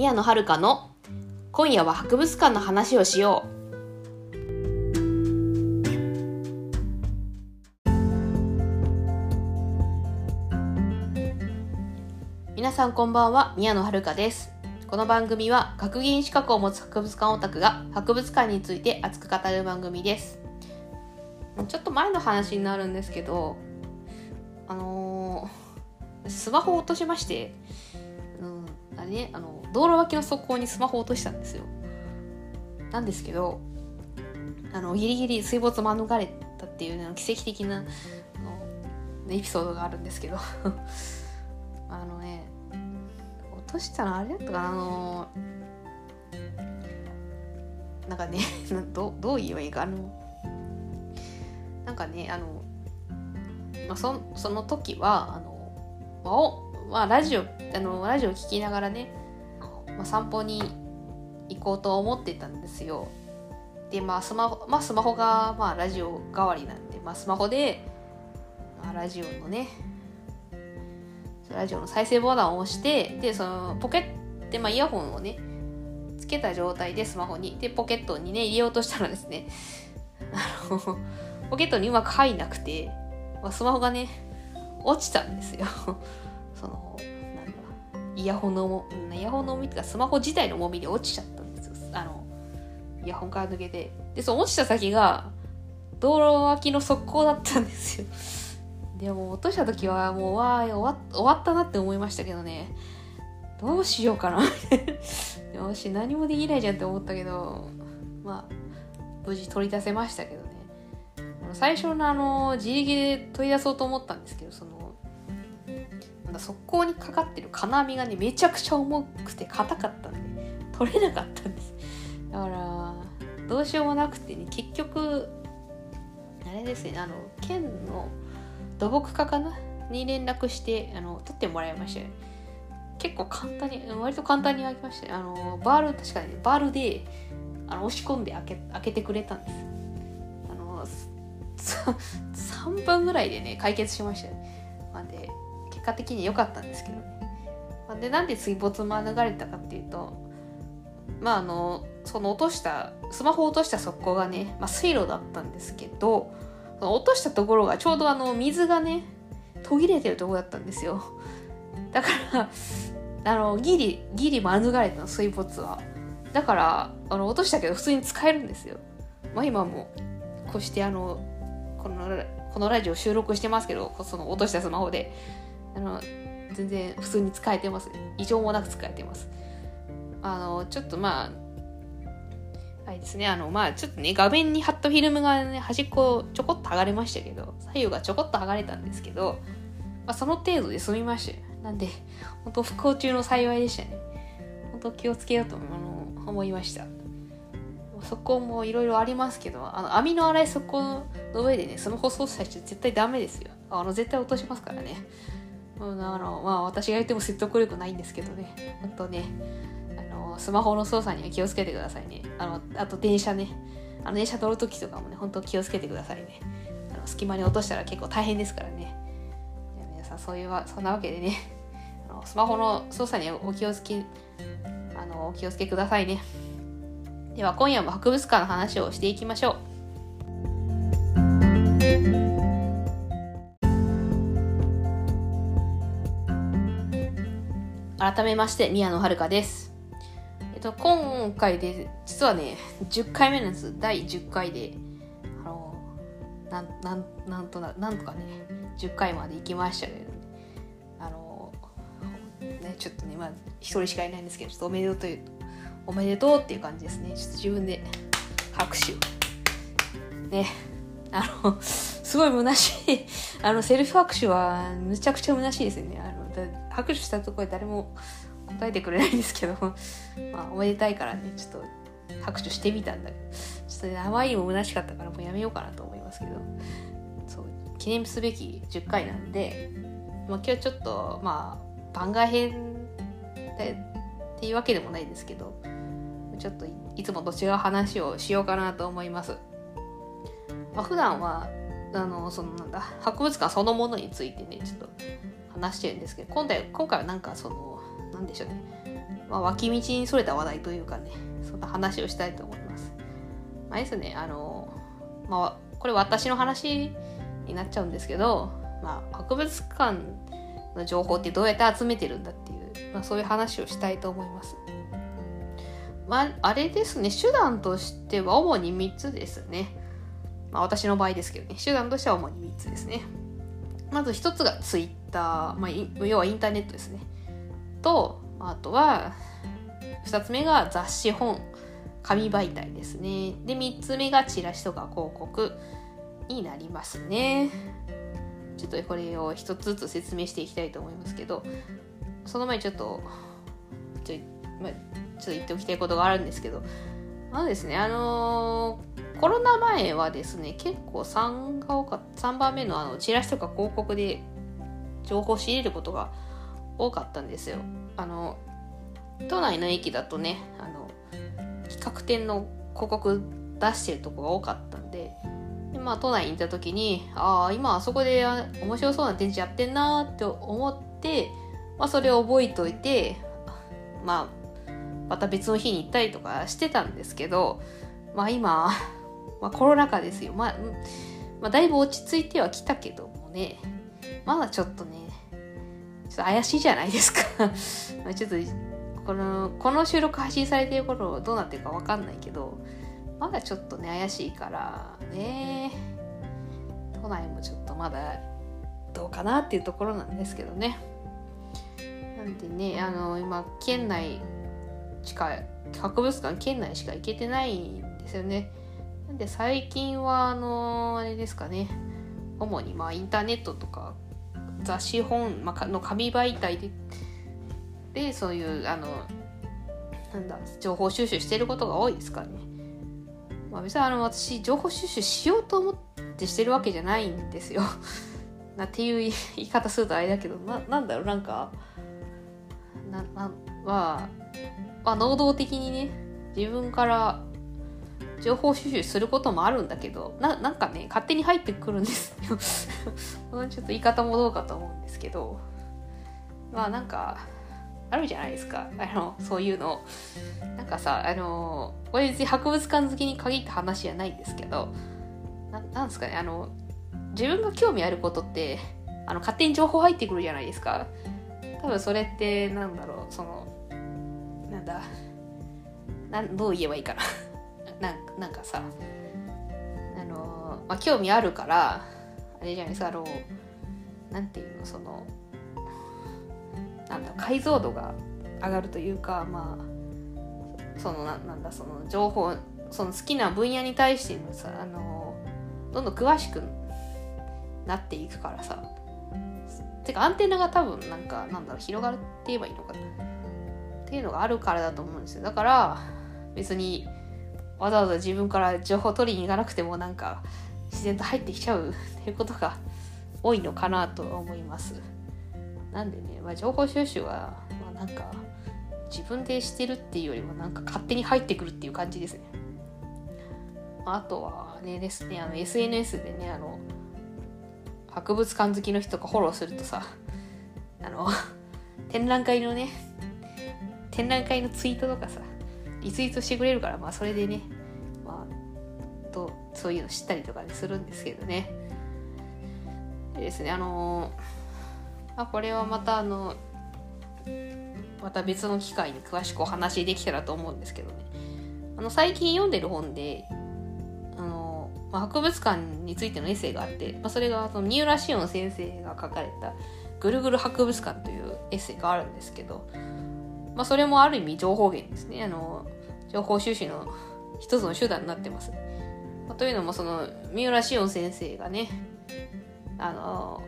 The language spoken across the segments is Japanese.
宮野遥の今夜は博物館の話をしよう。皆さんこんばんは、宮野遥です。この番組は学芸員資格を持つ博物館オタクが博物館について熱く語る番組です。ちょっと前の話になるんですけど、あのースマホを落としまして、あれね、あの、道路脇の側溝にスマホ落としたんですよ。なんですけど、あの、ギリギリ水没免れたっていう、ね、奇跡的なエピソードがあるんですけど、あのね、落としたのあれだったかな、あのなんかね、どどう言えばいいか、あの、なんかね、あの、まあ、そその時は、あの、まあおまあ、ラジオ、あの、ラジオ聞きながらね、まあ、散歩に行こうと思ってたんですよ。で、まあ、スマホ、まあ、スマホが、まあ、ラジオ代わりなんで、まあ、スマホで、まあ、ラジオのね、ラジオの再生ボタンを押して、で、その、ポケット、まあ、イヤホンをね、つけた状態でスマホに、で、ポケットにね、入れようとしたらですね、あの、ポケットにうまく入んなくて、まあ、スマホがね、落ちたんですよ。その、なんだ、イヤホンのも、イヤホンの重みっていうか、スマホ自体の重みで落ちちゃったんですよ。あの、イヤホンから抜けて。で、その落ちた先が、道路脇の側溝だったんですよ。でも、落とした時は、もう、わー終わ終わったなって思いましたけどね。どうしようかな。よし、何もできないじゃんって思ったけど、まあ、無事取り出せましたけどね。最初のあの自力で取り出そうと思ったんですけどそのなんだ側溝にかかってる金網がねめちゃくちゃ重くて硬かったんで取れなかったんです。だからどうしようもなくてね結局あれですねあの県の土木課かな？に連絡してあの取ってもらいましたよ結構簡単に割と簡単に開きましたあのバール確かにねバールであの押し込んで開け開けてくれたんです。3分ぐらいでね解決しましたね。まあ、で結果的に良かったんですけどね。まあ、でなんで水没免れたかっていうとまああのその落としたスマホ落とした側溝がね、まあ、水路だったんですけどその落としたところがちょうどあの水がね途切れてるところだったんですよ。だからあのギリギリ免れたの水没は。だからあの落としたけど普通に使えるんですよ。まあ今もこうしてあのこのこのラジオ収録してますけどその落としたスマホで。あの全然普通に使えてます。異常もなく使えてます。あのちょっとまああれですね。あのまあちょっとね画面に貼ったフィルムがね端っこちょこっと剥がれましたけど左右がちょこっと剥がれたんですけど、まあ、その程度で済みました。なんで本当不幸中の幸いでしたね。本当気をつけようと思いました。そこもいろいろありますけど、あの網の粗いそこの上でね、スマホ操作して絶対ダメですよ。あの絶対落としますからね。うん、あのまあ私が言っても説得力ないんですけどね。本当ね、あのスマホの操作には気をつけてくださいね。あのあと電車ね。あの電車乗るときとかもね、本当気をつけてくださいね。あの隙間に落としたら結構大変ですからね。皆さんそういうわそんなわけでね、あのスマホの操作にはお気をつけあのお気をつけくださいね。では今夜も博物館の話をしていきましょう。改めまして宮野遥です。えっと今回で実はね10回目なんです第10回であのなんなんなんとななんとかね10回まで行きましたけど、あのねちょっとねまあ一人しかいないんですけどちょっとおめでとうというおめでとうっていう感じですね。ちょっと自分で拍手を。ね。あの、すごい虚しい。あの、セルフ拍手はむちゃくちゃ虚しいですよね。あの拍手したところで誰も答えてくれないんですけど、まあ、おめでたいからね、ちょっと拍手してみたんだけど、ちょっとね、あまりにも虚しかったからもうやめようかなと思いますけど、そう、記念すべき10回なんで、まあ、今日ちょっと、まあ、番外編でっていうわけでもないですけど、ちょっといつもと違う話をしようかなと思います。まあ、普段はあのそのなんだ博物館そのものについてねちょっと話してるんですけど今回今回はなんかそのなんでしょうね。まあ、脇道にそれた話題というかねそんな話をしたいと思います。まあですね。あのまあこれ私の話になっちゃうんですけど、まあ、博物館の情報ってどうやって集めてるんだっていう、まあ、そういう話をしたいと思います。まあ、あれですね。手段としては主に3つですね。まあ、私の場合ですけどね、手段としては主に3つですね。まず1つが Twitter、まあ、要はインターネットですね。と、あとは、2つ目が雑誌本、紙媒体ですね。で、3つ目がチラシとか広告になりますね。ちょっとこれを1つずつ説明していきたいと思いますけど、その前にちょっと、ちょ,、まあ、ちょっと言っておきたいことがあるんですけど、まあですね、あのー、コロナ前はですね、結構3が多か3番目のあのチラシとか広告で情報を仕入れることが多かったんですよ。あの、都内の駅だとね、あの、企画展の広告出してるとこが多かったんで、でまあ、都内に行った時に、ああ、今あそこで面白そうな展示やってんなーって思って、まあ、それを覚えておいて、まあ、また別の日に行ったりとかしてたんですけど、まあ今、まあ、コロナ禍ですよ。まあ、まあ、だいぶ落ち着いてはきたけどもね、まだちょっとね、ちょっと怪しいじゃないですか まあちょっと、この、この収録配信されてる頃どうなってるかわかんないけど、まだちょっとね、怪しいからね、都内もちょっとまだどうかなっていうところなんですけどね。なんでね、あの、今、県内しか博物館県内しか行けてないんですよね。なんで最近はあのあれですかね主にまあインターネットとか雑誌本、まあ、の紙媒体ででそういうあのなんだ情報収集してることが多いですかね。まあ、別にあの私情報収集しようと思ってしてるわけじゃないんですよ。なっていう言い方するとあれだけどななんだろうなんかななはまあ、能動的にね自分から情報収集することもあるんだけどななんかね勝手に入ってくるんですよ。ちょっと言い方もどうかと思うんですけど。まあなんかあるじゃないですか。あのそういうの。なんかさあのこれ別に博物館好きに限った話じゃないんですけどななんですかねあの自分が興味あることってあの勝手に情報入ってくるじゃないですか。多分それってなんだろうそのなんだなんどう言えばいいかな。なんなんかさあのまあ興味あるからあれじゃないですかあのなんていうのそのなんだ解像度が上がるというかまあそのななんだその情報その好きな分野に対してのさあのどんどん詳しくなっていくからさてかアンテナが多分なんかなんだろう広がるって言えばいいのかなっていうのがあるからだと思うんですよ。だから別にわざわざ自分から情報取りに行かなくてもなんか自然と入ってきちゃう っていうことが多いのかなと思います。なんでね、まあ、情報収集は、まあ、なんか自分でしてるっていうよりもなんか勝手に入ってくるっていう感じですね。あとはねですねあの SNS でねあの博物館好きの人がフォローするとさあの 展覧会のね展覧会のツイートとかさリツイートしてくれるからまあそれでねまあとそういうの知ったりとか、するんですけどね。でですね。あのあ、これはまたあのまた別の機会に詳しくお話できたらと思うんですけどね。あの最近読んでる本であの、まあ、博物館についてのエッセイがあって、まあ、それがその三浦紫音先生が書かれた「ぐるぐる博物館」というエッセイがあるんですけどまあ、それもある意味情報源ですね。あの、情報収集の一つの手段になってます。まあ、というのも、その、三浦紫音先生がね、あの、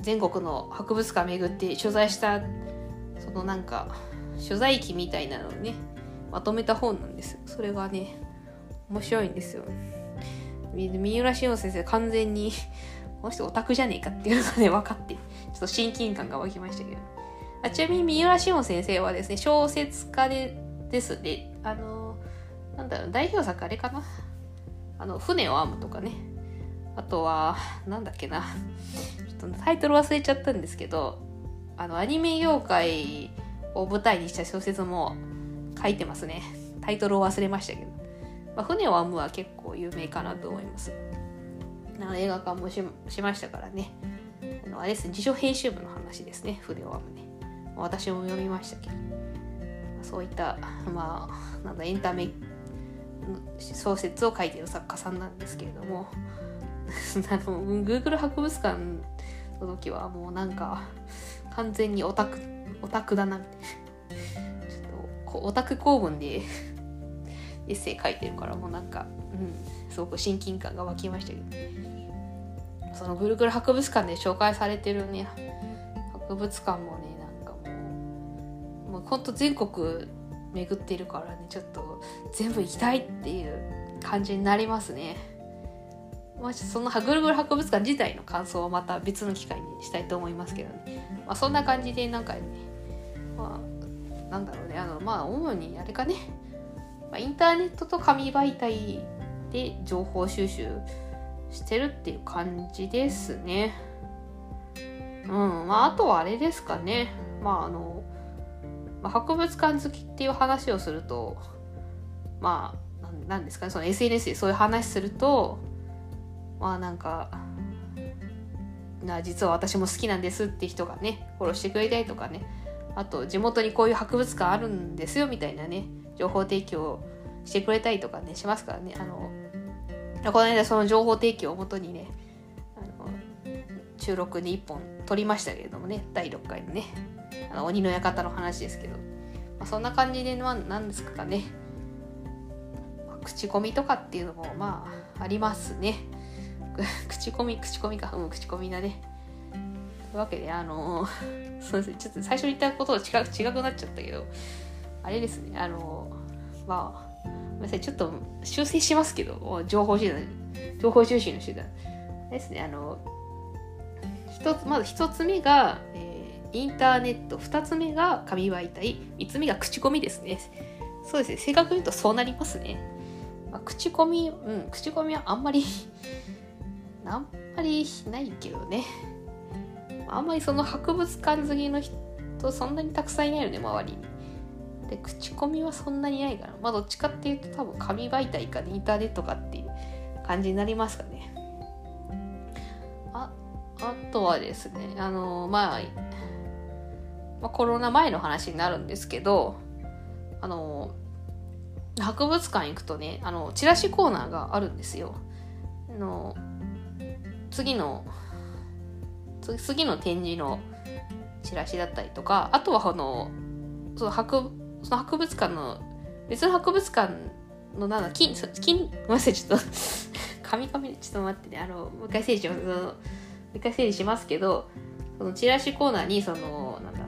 全国の博物館巡って取材した、そのなんか、取材記みたいなのをね、まとめた本なんですそれがね、面白いんですよ。三浦紫音先生完全に、この人オタクじゃねえかっていうのがね、分かって、ちょっと親近感が湧きましたけど。あちなみに三浦紫音先生はですね、小説家でですね、あの、なんだろう、代表作あれかな？あの、船を編むとかね。あとは、なんだっけな。ちょっとタイトル忘れちゃったんですけど、あの、アニメ業界を舞台にした小説も書いてますね。タイトルを忘れましたけど、まあ、船を編むは結構有名かなと思います。な映画化もししましたからね。あのあれですね。辞書編集部の話ですね。船を編むね。私も読みましたけど。そういったまあなんだエンタメ小説を書いてる作家さんなんですけれども あの Google 博物館の時はもうなんか完全にオタクオタクだなみたいな。ちょっとオタク公文で エッセイ書いてるからもうなんか、うん、すごく親近感が湧きましたけど。そのぐるぐる博物館で紹介されてるね博物館もねもうほんと全国巡ってるからねちょっと全部行きたいっていう感じになりますね。まあ、そのぐるぐる博物館自体の感想はまた別の機会にしたいと思いますけどね。まあ、そんな感じでなんかね、まあ、なんだろうね、あの、まあ、主にあれかね、まあ、インターネットと紙媒体で情報収集してるっていう感じですね。うん、まあ、あとはあれですかね。まあ、あの、まあ、博物館好きっていう話をするとまあ何ですかねその SNS でそういう話するとまあなんかな実は私も好きなんですって人がねフォローしてくれたりとかね。あと地元にこういう博物館あるんですよみたいなね情報提供してくれたりとかねしますからね。あのこの間その情報提供をもとにねあの収録に1本撮りましたけれどもね第6回のね。あの鬼の館の話ですけど、まあ、そんな感じで、まあ、何ですかね、まあ、口コミとかっていうのもまあありますね。口コミ口コミか。うん口コミだね。というわけであの そうですね。ちょっと最初に言ったことと違違くなっちゃったけどあれですね。あのまあごめんなさい。ちょっと修正しますけど情報手段情報収集の手段。ですね。あの一つまず一つ目が、えインターネット2つ目が紙媒体。3つ目が口コミですね。そうですね。正確に言うとそうなりますね、まあ、口コミうん口コミはあんまり あんまりないけどね。あんまりその博物館好きの人そんなにたくさんいないよね周りに。で口コミはそんなにないから。まあどっちかっていうと多分紙媒体か、ね、インターネットかっていう感じになりますかね。ああとはですねあのまあまあ、コロナ前の話になるんですけどあの博物館行くとねあのチラシコーナーがあるんですよ。あの次の次の展示のチラシだったりとかあとはあのその博その博物館の別の博物館のなんだ金金ごめんなさいちょっと紙紙ちょっと待ってね。あのもう一回整理します。もう一回整理しますけどそのチラシコーナーにそのなんだ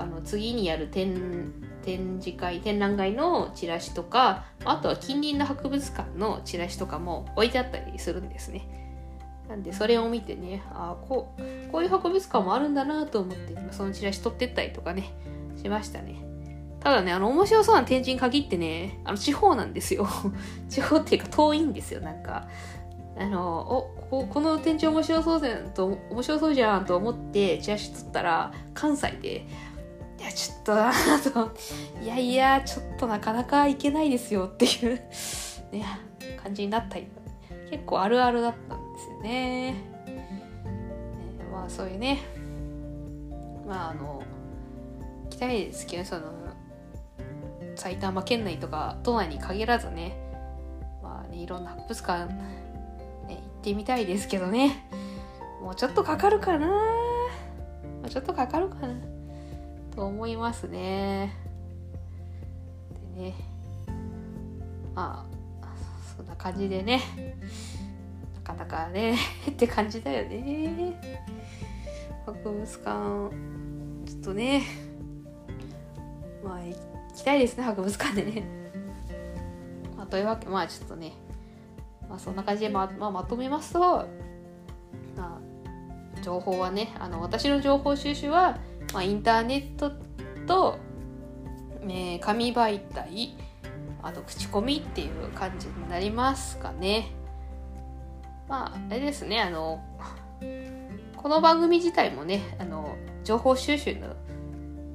あの次にやる展展示会展覧会のチラシとかあとは近隣の博物館のチラシとかも置いてあったりするんですね。なんでそれを見てねあこうこういう博物館もあるんだなと思ってそのチラシ取ってったりとかねしましたね。ただねあの面白そうな展示に限ってねあの地方なんですよ。地方っていうか遠いんですよなんか。あのおここの展示面白そうじゃんと面白そうじゃんと思ってチラシ取ったら関西でいや、ちょっとなと、いやいや、ちょっとなかなかいけないですよっていう ね、感じになったり、結構あるあるだったんですよね。ねまあ、そういうね、まあ、あの、行きたいですけど、その、埼玉県内とか都内に限らずね、まあね、いろんな博物館、ね、行ってみたいですけどね、もうちょっとかかるかな。もうちょっとかかるかな。と思いますね。でねまあそんな感じでねなかなかね って感じだよね。博物館ちょっとねまあ行きたいですね博物館でね。まあ、というわけまあちょっとねまあそんな感じでままあ、まとめますと、まあ、情報はねあの私の情報収集はまあ、インターネットと、えー、紙媒体あと口コミっていう感じになりますかね。まあ、あれですね、あの、この番組自体もね、あの、情報収集の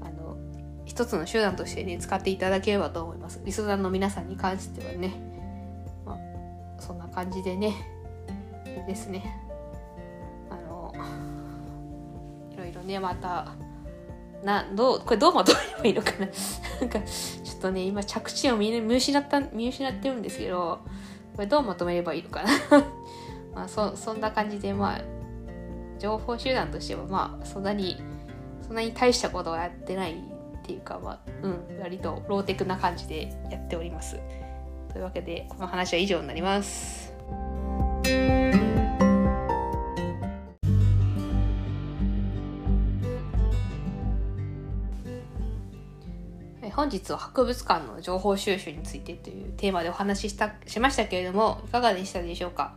あの一つの手段としてね使っていただければと思います。リスナーの皆さんに関してはね、まあ、そんな感じでね。ですね。あのいろいろねまたなどうこれどうまとめればいいのかな？なんかちょっとね今着地を見失った見失ってるんですけどこれどうまとめればいいのかな？まあそそんな感じでまあ情報手段としてはまあそんなにそんなに大したことはやってないっていうかまあうん割とローテクな感じでやっております。というわけでこの話は以上になります。本日は博物館の情報収集についてというテーマでお話ししたしましたけれどもいかがでしたでしょうか？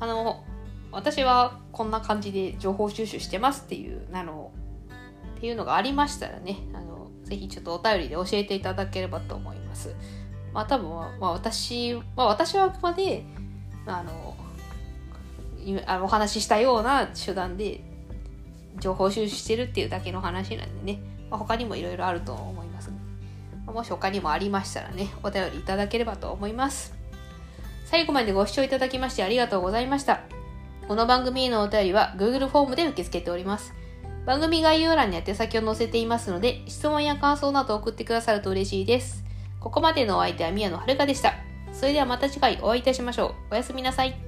あの私はこんな感じで情報収集してますっていうあのっていうのがありましたらねあのぜひちょっとお便りで教えていただければと思います。まあ多分、まあ、私、まあ、私はあくまであのあのお話ししたような手段で情報収集してるっていうだけの話なんでね、まあ、他にもいろいろあると思います。もし他にもありましたらね、お便りいただければと思います。最後までご視聴いただきましてありがとうございました。この番組へのお便りは Google フォームで受け付けております。番組概要欄に宛先を載せていますので、質問や感想など送ってくださると嬉しいです。ここまでのお相手は宮野遥でした。それではまた次回お会いいたしましょう。おやすみなさい。